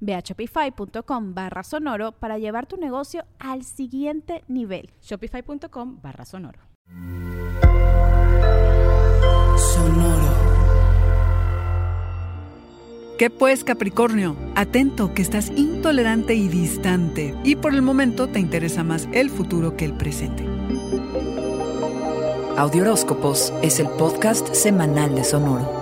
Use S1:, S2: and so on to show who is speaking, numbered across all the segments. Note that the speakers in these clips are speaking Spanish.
S1: Ve a shopify.com barra sonoro para llevar tu negocio al siguiente nivel.
S2: Shopify.com barra sonoro.
S3: Sonoro. ¿Qué pues, Capricornio? Atento que estás intolerante y distante y por el momento te interesa más el futuro que el presente.
S4: Audioróscopos es el podcast semanal de Sonoro.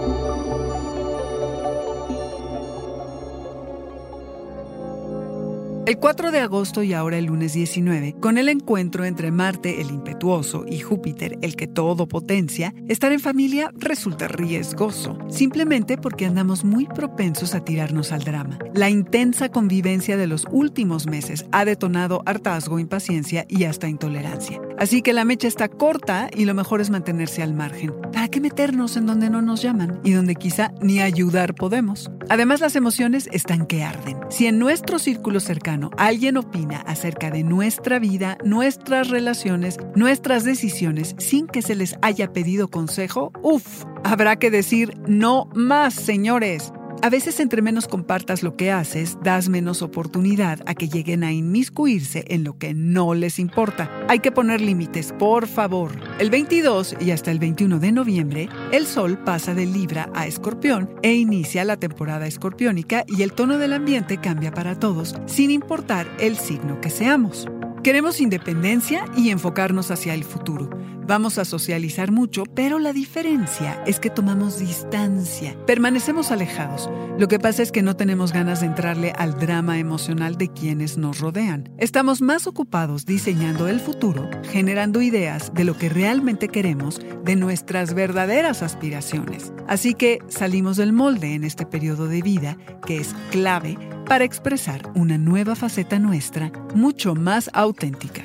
S3: El 4 de agosto y ahora el lunes 19, con el encuentro entre Marte, el impetuoso, y Júpiter, el que todo potencia, estar en familia resulta riesgoso, simplemente porque andamos muy propensos a tirarnos al drama. La intensa convivencia de los últimos meses ha detonado hartazgo, impaciencia y hasta intolerancia. Así que la mecha está corta y lo mejor es mantenerse al margen. ¿Para qué meternos en donde no nos llaman y donde quizá ni ayudar podemos? Además, las emociones están que arden. Si en nuestro círculo cercano alguien opina acerca de nuestra vida, nuestras relaciones, nuestras decisiones sin que se les haya pedido consejo, uff, habrá que decir no más, señores. A veces entre menos compartas lo que haces, das menos oportunidad a que lleguen a inmiscuirse en lo que no les importa. Hay que poner límites, por favor. El 22 y hasta el 21 de noviembre, el Sol pasa de Libra a Escorpión e inicia la temporada escorpiónica y el tono del ambiente cambia para todos, sin importar el signo que seamos. Queremos independencia y enfocarnos hacia el futuro. Vamos a socializar mucho, pero la diferencia es que tomamos distancia, permanecemos alejados. Lo que pasa es que no tenemos ganas de entrarle al drama emocional de quienes nos rodean. Estamos más ocupados diseñando el futuro, generando ideas de lo que realmente queremos, de nuestras verdaderas aspiraciones. Así que salimos del molde en este periodo de vida que es clave para expresar una nueva faceta nuestra mucho más auténtica.